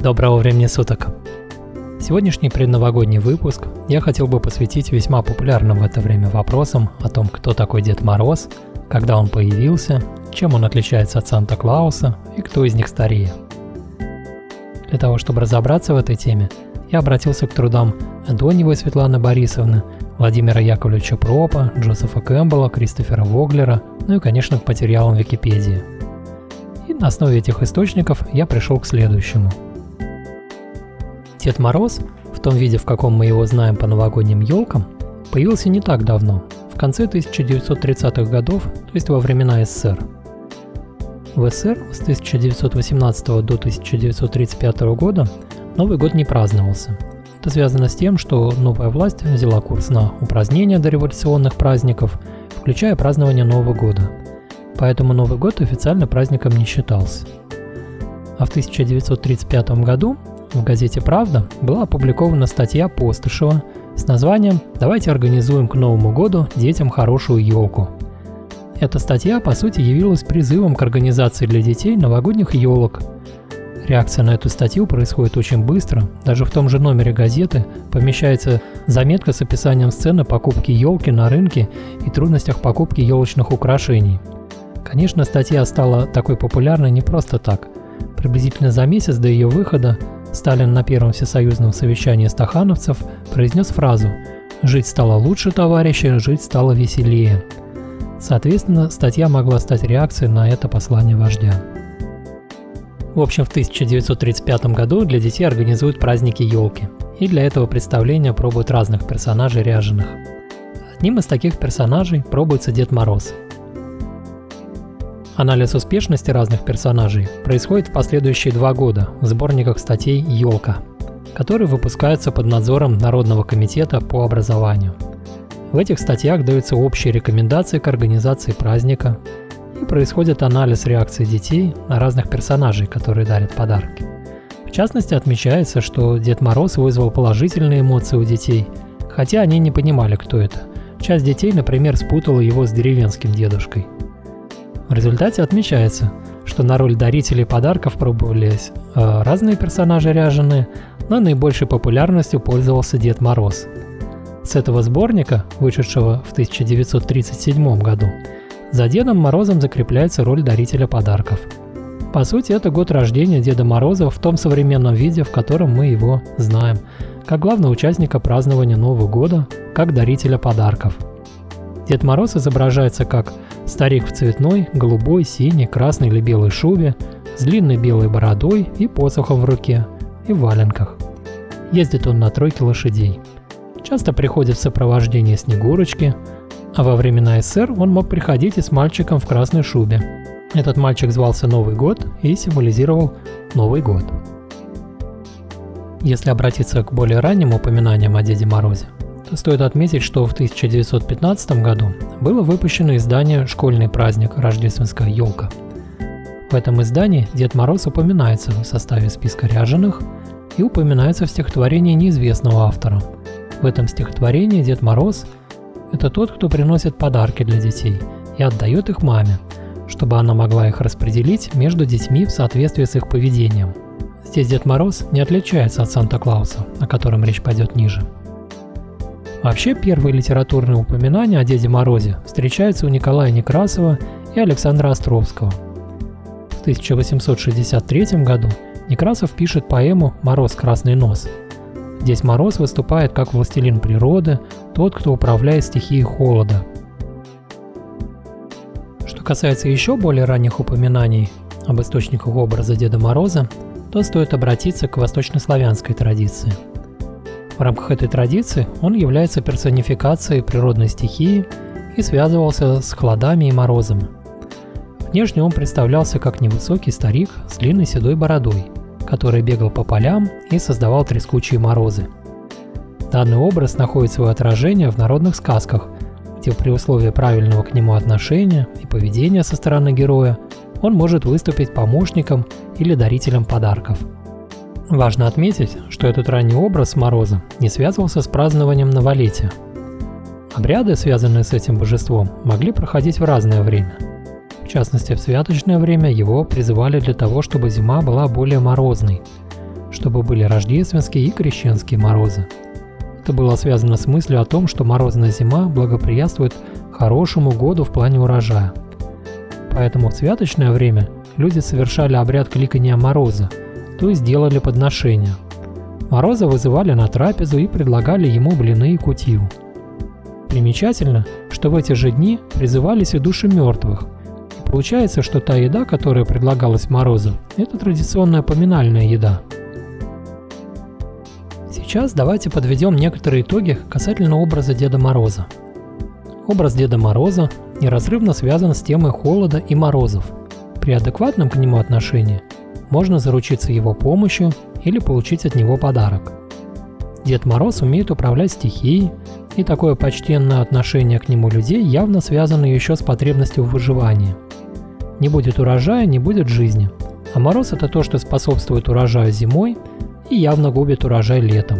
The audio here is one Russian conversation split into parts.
Доброго времени суток! Сегодняшний предновогодний выпуск я хотел бы посвятить весьма популярным в это время вопросам о том, кто такой Дед Мороз, когда он появился, чем он отличается от Санта-Клауса и кто из них старее. Для того, чтобы разобраться в этой теме, я обратился к трудам Антоньевой Светланы Борисовны, Владимира Яковлевича Пропа, Джозефа Кэмпбелла, Кристофера Воглера, ну и, конечно, к материалам Википедии. И на основе этих источников я пришел к следующему – Дед Мороз, в том виде, в каком мы его знаем по новогодним елкам, появился не так давно, в конце 1930-х годов, то есть во времена СССР. В СССР с 1918 до 1935 года Новый год не праздновался. Это связано с тем, что новая власть взяла курс на упразднение дореволюционных праздников, включая празднование Нового года. Поэтому Новый год официально праздником не считался. А в 1935 году в газете «Правда» была опубликована статья Постышева с названием «Давайте организуем к Новому году детям хорошую елку». Эта статья, по сути, явилась призывом к организации для детей новогодних елок. Реакция на эту статью происходит очень быстро. Даже в том же номере газеты помещается заметка с описанием сцены покупки елки на рынке и трудностях покупки елочных украшений. Конечно, статья стала такой популярной не просто так. Приблизительно за месяц до ее выхода Сталин на первом всесоюзном совещании стахановцев произнес фразу «Жить стало лучше, товарищи, жить стало веселее». Соответственно, статья могла стать реакцией на это послание вождя. В общем, в 1935 году для детей организуют праздники елки, и для этого представления пробуют разных персонажей ряженых. Одним из таких персонажей пробуется Дед Мороз – Анализ успешности разных персонажей происходит в последующие два года в сборниках статей «Елка», которые выпускаются под надзором Народного комитета по образованию. В этих статьях даются общие рекомендации к организации праздника и происходит анализ реакции детей на разных персонажей, которые дарят подарки. В частности, отмечается, что Дед Мороз вызвал положительные эмоции у детей, хотя они не понимали, кто это. Часть детей, например, спутала его с деревенским дедушкой – в результате отмечается, что на роль дарителей подарков пробовались э, разные персонажи ряженые, но наибольшей популярностью пользовался Дед Мороз. С этого сборника, вышедшего в 1937 году, за Дедом Морозом закрепляется роль дарителя подарков. По сути, это год рождения Деда Мороза в том современном виде, в котором мы его знаем, как главного участника празднования Нового года, как дарителя подарков. Дед Мороз изображается как Старик в цветной, голубой, синей, красной или белой шубе, с длинной белой бородой и посохом в руке, и в валенках. Ездит он на тройке лошадей. Часто приходит в сопровождении Снегурочки, а во времена СССР он мог приходить и с мальчиком в красной шубе. Этот мальчик звался Новый год и символизировал Новый год. Если обратиться к более ранним упоминаниям о Деде Морозе, Стоит отметить, что в 1915 году было выпущено издание «Школьный праздник. Рождественская елка». В этом издании Дед Мороз упоминается в составе списка ряженых и упоминается в стихотворении неизвестного автора. В этом стихотворении Дед Мороз – это тот, кто приносит подарки для детей и отдает их маме, чтобы она могла их распределить между детьми в соответствии с их поведением. Здесь Дед Мороз не отличается от Санта-Клауса, о котором речь пойдет ниже. Вообще, первые литературные упоминания о Деде Морозе встречаются у Николая Некрасова и Александра Островского. В 1863 году Некрасов пишет поэму «Мороз красный нос». Здесь Мороз выступает как властелин природы, тот, кто управляет стихией холода. Что касается еще более ранних упоминаний об источниках образа Деда Мороза, то стоит обратиться к восточнославянской традиции – в рамках этой традиции он является персонификацией природной стихии и связывался с холодами и морозами. Внешне он представлялся как невысокий старик с длинной седой бородой, который бегал по полям и создавал трескучие морозы. Данный образ находит свое отражение в народных сказках, где при условии правильного к нему отношения и поведения со стороны героя он может выступить помощником или дарителем подарков – Важно отметить, что этот ранний образ Мороза не связывался с празднованием новолетия. Обряды, связанные с этим божеством, могли проходить в разное время. В частности, в святочное время его призывали для того, чтобы зима была более морозной. чтобы были рождественские и крещенские морозы. Это было связано с мыслью о том, что морозная зима благоприятствует хорошему году в плане урожая. Поэтому в святочное время люди совершали обряд кликания мороза, то есть делали подношения. Мороза вызывали на трапезу и предлагали ему блины и кутью. Примечательно, что в эти же дни призывались и души мертвых. И получается, что та еда, которая предлагалась Морозу, это традиционная поминальная еда. Сейчас давайте подведем некоторые итоги касательно образа Деда Мороза. Образ Деда Мороза неразрывно связан с темой холода и морозов. При адекватном к нему отношении можно заручиться его помощью или получить от него подарок. Дед Мороз умеет управлять стихией, и такое почтенное отношение к нему людей явно связано еще с потребностью в выживании. Не будет урожая, не будет жизни. А мороз – это то, что способствует урожаю зимой – и явно губит урожай летом.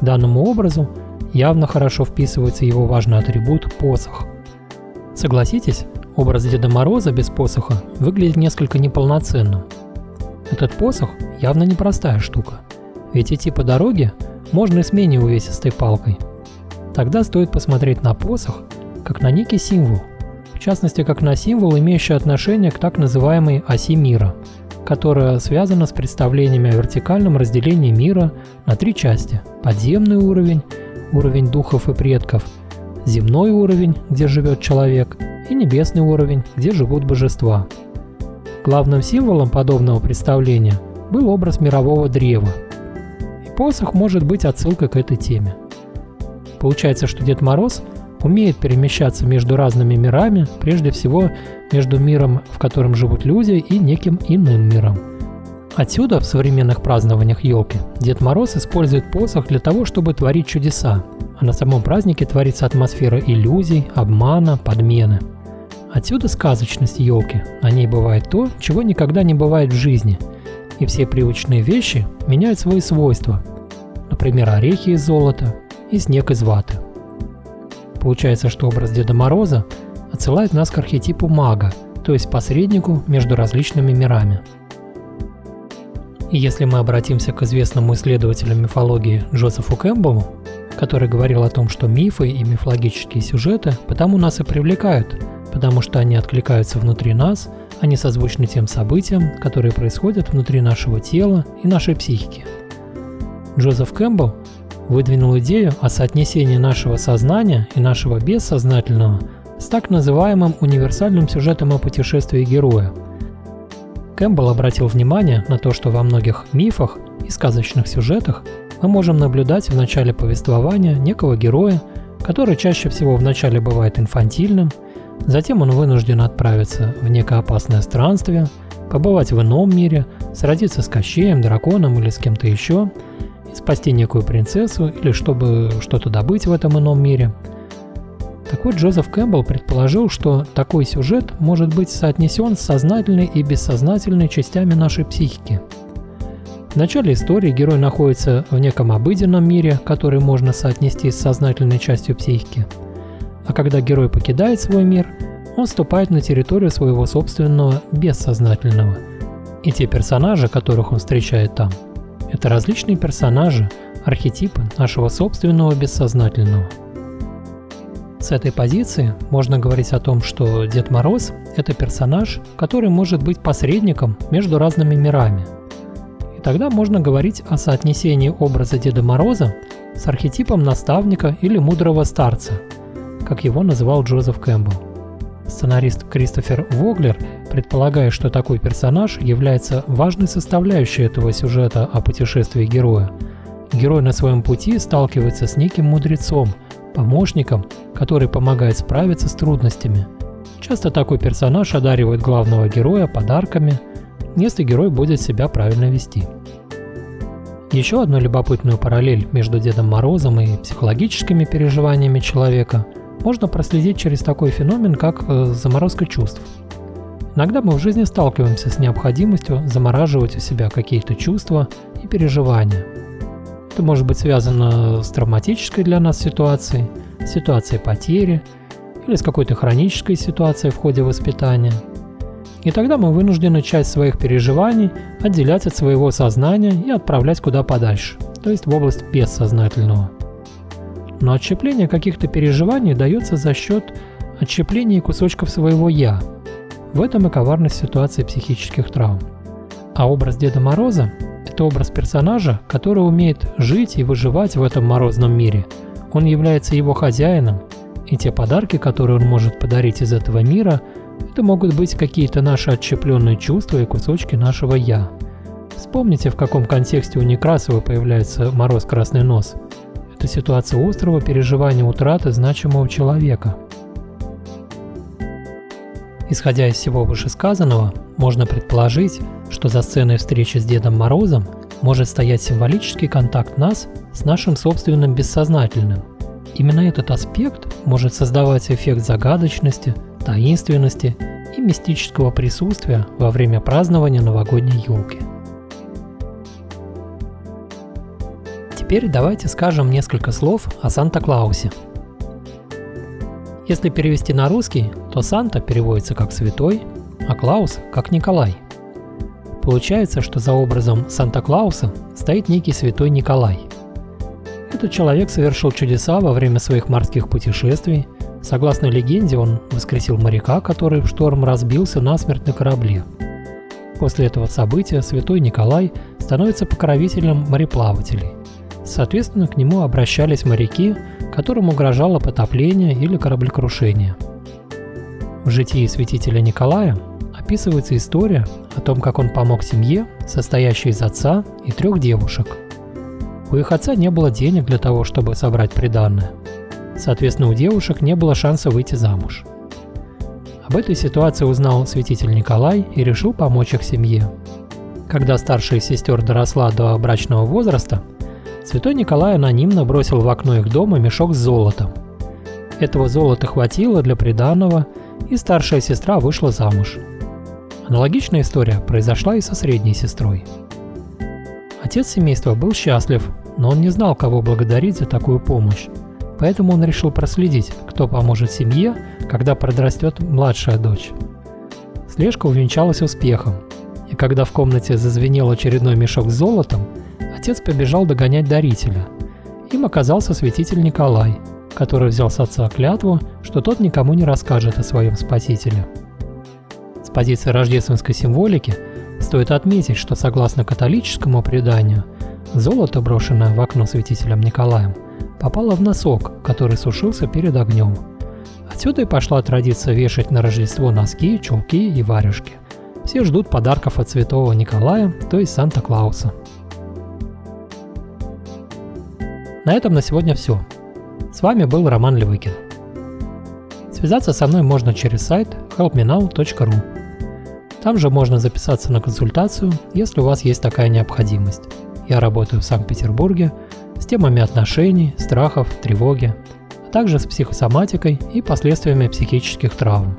Данному образу явно хорошо вписывается его важный атрибут – посох. Согласитесь, образ Деда Мороза без посоха выглядит несколько неполноценным. Этот посох явно непростая штука, ведь идти по дороге можно и с менее увесистой палкой. Тогда стоит посмотреть на посох как на некий символ, в частности как на символ, имеющий отношение к так называемой оси мира – которая связана с представлениями о вертикальном разделении мира на три части. Подземный уровень, уровень духов и предков, земной уровень, где живет человек, и небесный уровень, где живут божества. Главным символом подобного представления был образ мирового древа. И посох может быть отсылкой к этой теме. Получается, что Дед Мороз умеет перемещаться между разными мирами, прежде всего между миром, в котором живут люди, и неким иным миром. Отсюда в современных празднованиях елки Дед Мороз использует посох для того, чтобы творить чудеса, а на самом празднике творится атмосфера иллюзий, обмана, подмены. Отсюда сказочность елки, на ней бывает то, чего никогда не бывает в жизни, и все привычные вещи меняют свои свойства, например, орехи из золота и снег из ваты. Получается, что образ Деда Мороза отсылает нас к архетипу мага, то есть посреднику между различными мирами. И если мы обратимся к известному исследователю мифологии Джозефу Кэмпбеллу, который говорил о том, что мифы и мифологические сюжеты потому нас и привлекают, потому что они откликаются внутри нас, они созвучны тем событиям, которые происходят внутри нашего тела и нашей психики. Джозеф Кэмпбелл выдвинул идею о соотнесении нашего сознания и нашего бессознательного с так называемым универсальным сюжетом о путешествии героя. Кэмпбелл обратил внимание на то, что во многих мифах и сказочных сюжетах мы можем наблюдать в начале повествования некого героя, который чаще всего в начале бывает инфантильным, затем он вынужден отправиться в некое опасное странствие, побывать в ином мире, сразиться с Кощеем, драконом или с кем-то еще – спасти некую принцессу или чтобы что-то добыть в этом ином мире. Так вот, Джозеф Кэмпбелл предположил, что такой сюжет может быть соотнесен с сознательной и бессознательной частями нашей психики. В начале истории герой находится в неком обыденном мире, который можно соотнести с сознательной частью психики. А когда герой покидает свой мир, он вступает на территорию своего собственного бессознательного. И те персонажи, которых он встречает там – это различные персонажи, архетипы нашего собственного бессознательного. С этой позиции можно говорить о том, что Дед Мороз – это персонаж, который может быть посредником между разными мирами. И тогда можно говорить о соотнесении образа Деда Мороза с архетипом наставника или мудрого старца, как его называл Джозеф Кэмпбелл. Сценарист Кристофер Воглер, предполагая, что такой персонаж является важной составляющей этого сюжета о путешествии героя, герой на своем пути сталкивается с неким мудрецом, помощником, который помогает справиться с трудностями. Часто такой персонаж одаривает главного героя подарками, если герой будет себя правильно вести. Еще одну любопытную параллель между Дедом Морозом и психологическими переживаниями человека – можно проследить через такой феномен, как э, заморозка чувств. Иногда мы в жизни сталкиваемся с необходимостью замораживать у себя какие-то чувства и переживания. Это может быть связано с травматической для нас ситуацией, ситуацией потери или с какой-то хронической ситуацией в ходе воспитания. И тогда мы вынуждены часть своих переживаний отделять от своего сознания и отправлять куда подальше, то есть в область бессознательного. Но отщепление каких-то переживаний дается за счет отщепления кусочков своего «я». В этом и коварность ситуации психических травм. А образ Деда Мороза – это образ персонажа, который умеет жить и выживать в этом морозном мире. Он является его хозяином, и те подарки, которые он может подарить из этого мира, это могут быть какие-то наши отщепленные чувства и кусочки нашего «я». Вспомните, в каком контексте у Некрасова появляется «Мороз Красный Нос». Это ситуация острого переживания утраты значимого человека. Исходя из всего вышесказанного, можно предположить, что за сценой встречи с Дедом Морозом может стоять символический контакт нас с нашим собственным бессознательным. Именно этот аспект может создавать эффект загадочности, таинственности и мистического присутствия во время празднования новогодней елки. Теперь давайте скажем несколько слов о Санта-Клаусе. Если перевести на русский, то Санта переводится как «святой», а Клаус – как «Николай». Получается, что за образом Санта-Клауса стоит некий святой Николай. Этот человек совершил чудеса во время своих морских путешествий – Согласно легенде, он воскресил моряка, который в шторм разбился насмерть на корабле. После этого события святой Николай становится покровителем мореплавателей. Соответственно, к нему обращались моряки, которым угрожало потопление или кораблекрушение. В житии святителя Николая описывается история о том, как он помог семье, состоящей из отца и трех девушек. У их отца не было денег для того, чтобы собрать приданное – Соответственно, у девушек не было шанса выйти замуж. Об этой ситуации узнал святитель Николай и решил помочь их семье. Когда старшая сестер доросла до брачного возраста, святой Николай анонимно бросил в окно их дома мешок с золотом. Этого золота хватило для приданного, и старшая сестра вышла замуж. Аналогичная история произошла и со средней сестрой. Отец семейства был счастлив, но он не знал, кого благодарить за такую помощь. Поэтому он решил проследить, кто поможет семье, когда подрастет младшая дочь. Слежка увенчалась успехом, и когда в комнате зазвенел очередной мешок с золотом, отец побежал догонять дарителя. Им оказался святитель Николай, который взял с отца клятву, что тот никому не расскажет о своем спасителе. С позиции рождественской символики стоит отметить, что согласно католическому преданию, золото, брошенное в окно святителем Николаем – попала в носок, который сушился перед огнем. Отсюда и пошла традиция вешать на Рождество носки, чулки и варежки. Все ждут подарков от Святого Николая, то есть Санта-Клауса. На этом на сегодня все. С вами был Роман Левыкин. Связаться со мной можно через сайт helpmenow.ru. Там же можно записаться на консультацию, если у вас есть такая необходимость. Я работаю в Санкт-Петербурге – с темами отношений, страхов, тревоги, а также с психосоматикой и последствиями психических травм.